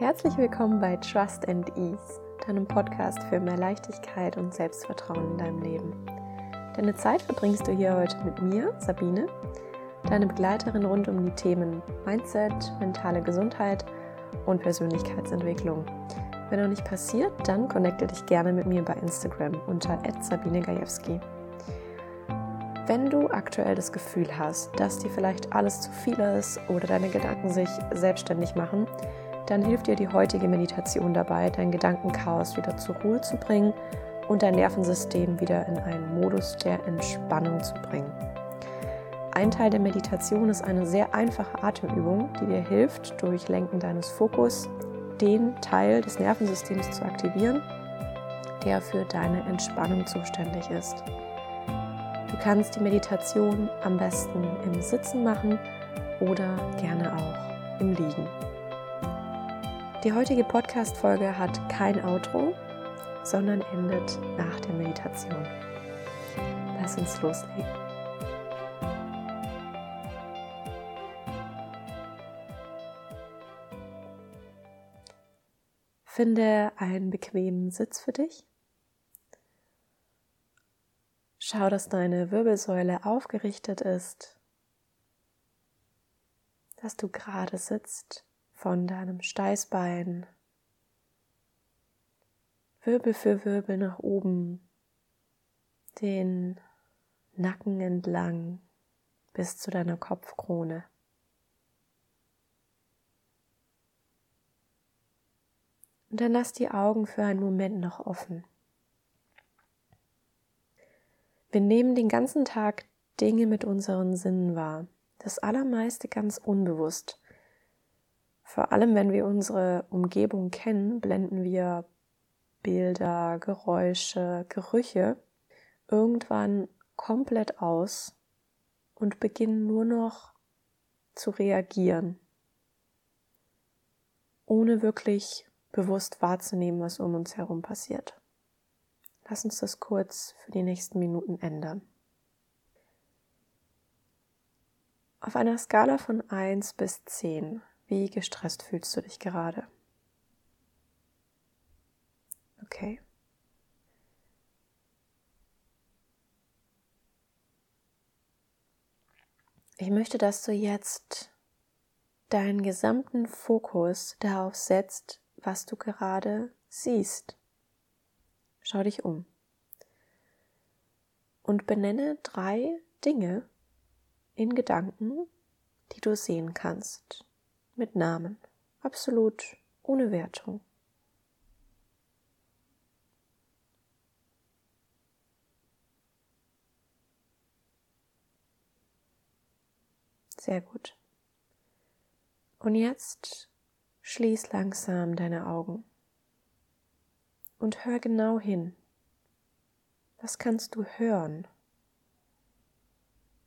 Herzlich willkommen bei Trust and Ease, deinem Podcast für mehr Leichtigkeit und Selbstvertrauen in deinem Leben. Deine Zeit verbringst du hier heute mit mir, Sabine, deine Begleiterin rund um die Themen Mindset, mentale Gesundheit und Persönlichkeitsentwicklung. Wenn noch nicht passiert, dann connecte dich gerne mit mir bei Instagram unter @sabinegajewski. Wenn du aktuell das Gefühl hast, dass dir vielleicht alles zu viel ist oder deine Gedanken sich selbstständig machen, dann hilft dir die heutige Meditation dabei, dein Gedankenchaos wieder zur Ruhe zu bringen und dein Nervensystem wieder in einen Modus der Entspannung zu bringen. Ein Teil der Meditation ist eine sehr einfache Atemübung, die dir hilft, durch Lenken deines Fokus den Teil des Nervensystems zu aktivieren, der für deine Entspannung zuständig ist. Du kannst die Meditation am besten im Sitzen machen oder gerne auch im Liegen. Die heutige Podcast-Folge hat kein Outro, sondern endet nach der Meditation. Lass uns loslegen. Finde einen bequemen Sitz für dich. Schau, dass deine Wirbelsäule aufgerichtet ist, dass du gerade sitzt von deinem Steißbein, Wirbel für Wirbel nach oben, den Nacken entlang bis zu deiner Kopfkrone. Und dann lass die Augen für einen Moment noch offen. Wir nehmen den ganzen Tag Dinge mit unseren Sinnen wahr. Das allermeiste ganz unbewusst. Vor allem, wenn wir unsere Umgebung kennen, blenden wir Bilder, Geräusche, Gerüche irgendwann komplett aus und beginnen nur noch zu reagieren, ohne wirklich bewusst wahrzunehmen, was um uns herum passiert. Lass uns das kurz für die nächsten Minuten ändern. Auf einer Skala von 1 bis 10, wie gestresst fühlst du dich gerade? Okay. Ich möchte, dass du jetzt deinen gesamten Fokus darauf setzt, was du gerade siehst. Schau dich um. Und benenne drei Dinge in Gedanken, die du sehen kannst. Mit Namen. Absolut ohne Wertung. Sehr gut. Und jetzt schließ langsam deine Augen und hör genau hin. Was kannst du hören?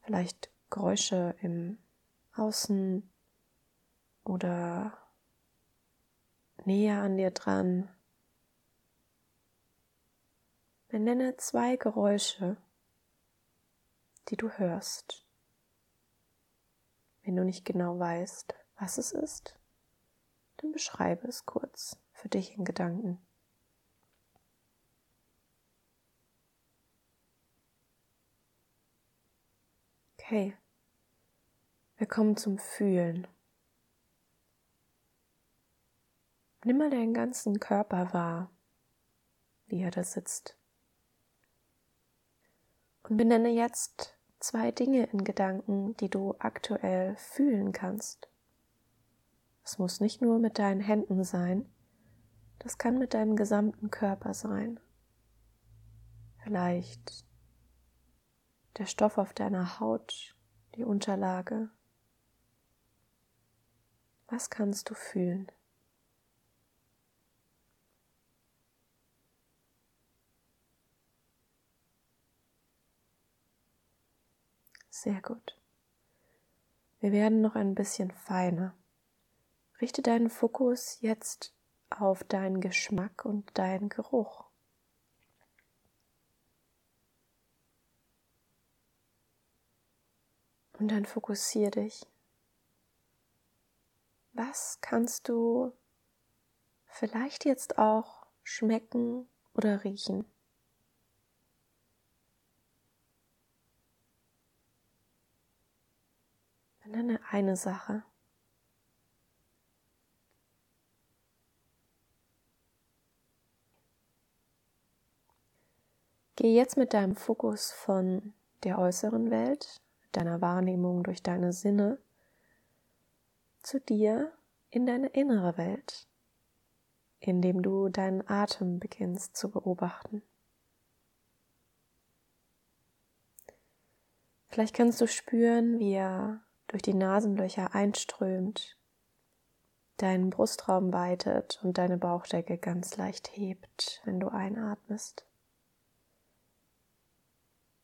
Vielleicht Geräusche im Außen oder näher an dir dran. Benenne zwei Geräusche, die du hörst. Wenn du nicht genau weißt, was es ist, dann beschreibe es kurz für dich in Gedanken. Okay, wir kommen zum Fühlen. Nimm mal deinen ganzen Körper wahr, wie er da sitzt. Und benenne jetzt zwei Dinge in Gedanken, die du aktuell fühlen kannst. Es muss nicht nur mit deinen Händen sein, das kann mit deinem gesamten Körper sein. Vielleicht der Stoff auf deiner Haut, die Unterlage. Was kannst du fühlen? Sehr gut. Wir werden noch ein bisschen feiner. Richte deinen Fokus jetzt auf deinen Geschmack und deinen Geruch. Und dann fokussier dich. Was kannst du vielleicht jetzt auch schmecken oder riechen. Nenne eine Sache. Geh jetzt mit deinem Fokus von der äußeren Welt, deiner Wahrnehmung durch deine Sinne, zu dir in deine innere Welt, indem du deinen Atem beginnst zu beobachten. Vielleicht kannst du spüren, wie er durch die Nasenlöcher einströmt, deinen Brustraum weitet und deine Bauchdecke ganz leicht hebt, wenn du einatmest.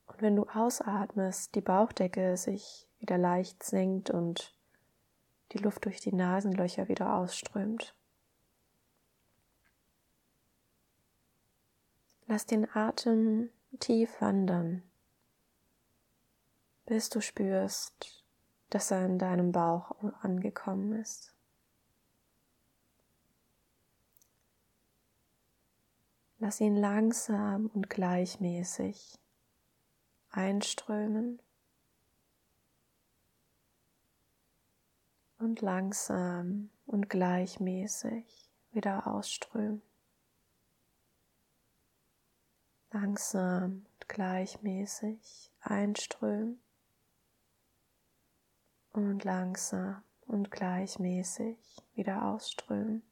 Und wenn du ausatmest, die Bauchdecke sich wieder leicht senkt und die Luft durch die Nasenlöcher wieder ausströmt. Lass den Atem tief wandern, bis du spürst, dass er in deinem Bauch angekommen ist. Lass ihn langsam und gleichmäßig einströmen und langsam und gleichmäßig wieder ausströmen. Langsam und gleichmäßig einströmen und langsam und gleichmäßig wieder ausströmen.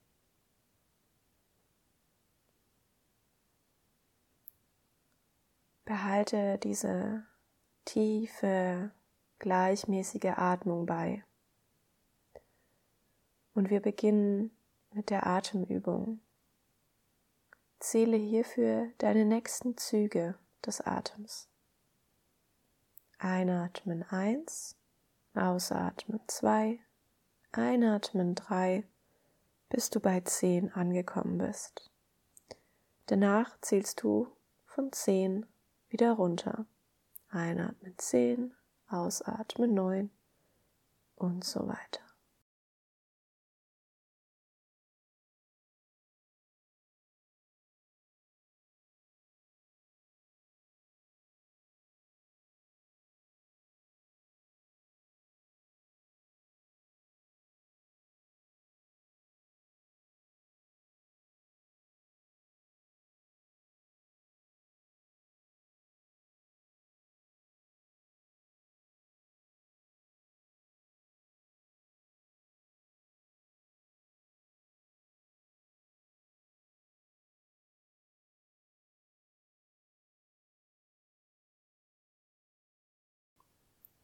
Behalte diese tiefe, gleichmäßige Atmung bei. Und wir beginnen mit der Atemübung. Zähle hierfür deine nächsten Züge des Atems. Einatmen eins, ausatmen zwei, einatmen drei, bis du bei zehn angekommen bist. Danach zählst du von zehn wieder runter. Einatmen 10, ausatmen 9 und so weiter.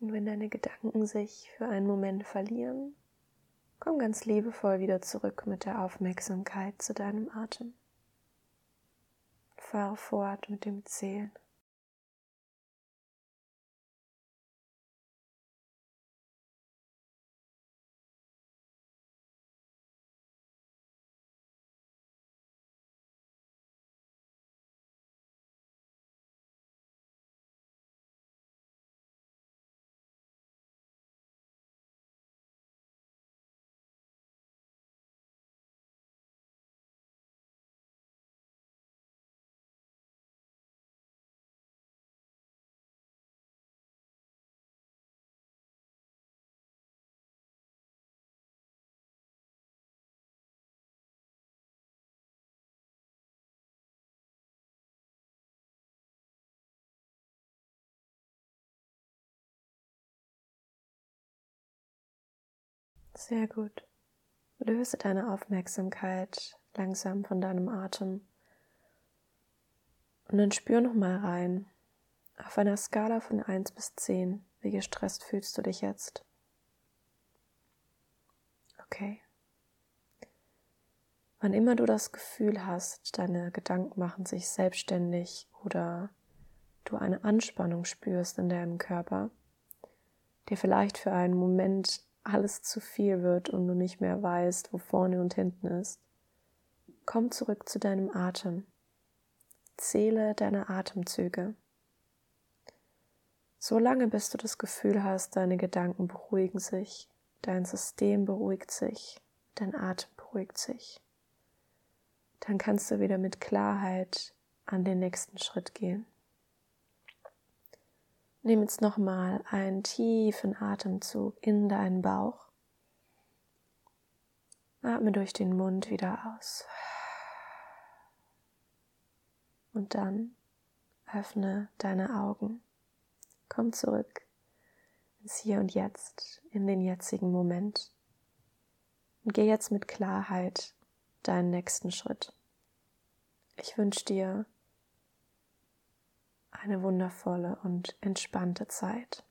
Und wenn deine Gedanken sich für einen Moment verlieren, komm ganz liebevoll wieder zurück mit der Aufmerksamkeit zu deinem Atem. Fahre fort mit dem Zählen. Sehr gut. Löse deine Aufmerksamkeit langsam von deinem Atem. Und dann spür nochmal rein. Auf einer Skala von 1 bis 10, wie gestresst fühlst du dich jetzt? Okay. Wann immer du das Gefühl hast, deine Gedanken machen sich selbstständig oder du eine Anspannung spürst in deinem Körper, dir vielleicht für einen Moment alles zu viel wird und du nicht mehr weißt, wo vorne und hinten ist. Komm zurück zu deinem Atem. Zähle deine Atemzüge. So lange, bis du das Gefühl hast, deine Gedanken beruhigen sich, dein System beruhigt sich, dein Atem beruhigt sich. dann kannst du wieder mit Klarheit an den nächsten Schritt gehen. Nimm jetzt nochmal einen tiefen Atemzug in deinen Bauch. Atme durch den Mund wieder aus. Und dann öffne deine Augen. Komm zurück ins Hier und Jetzt, in den jetzigen Moment. Und geh jetzt mit Klarheit deinen nächsten Schritt. Ich wünsche dir eine wundervolle und entspannte Zeit.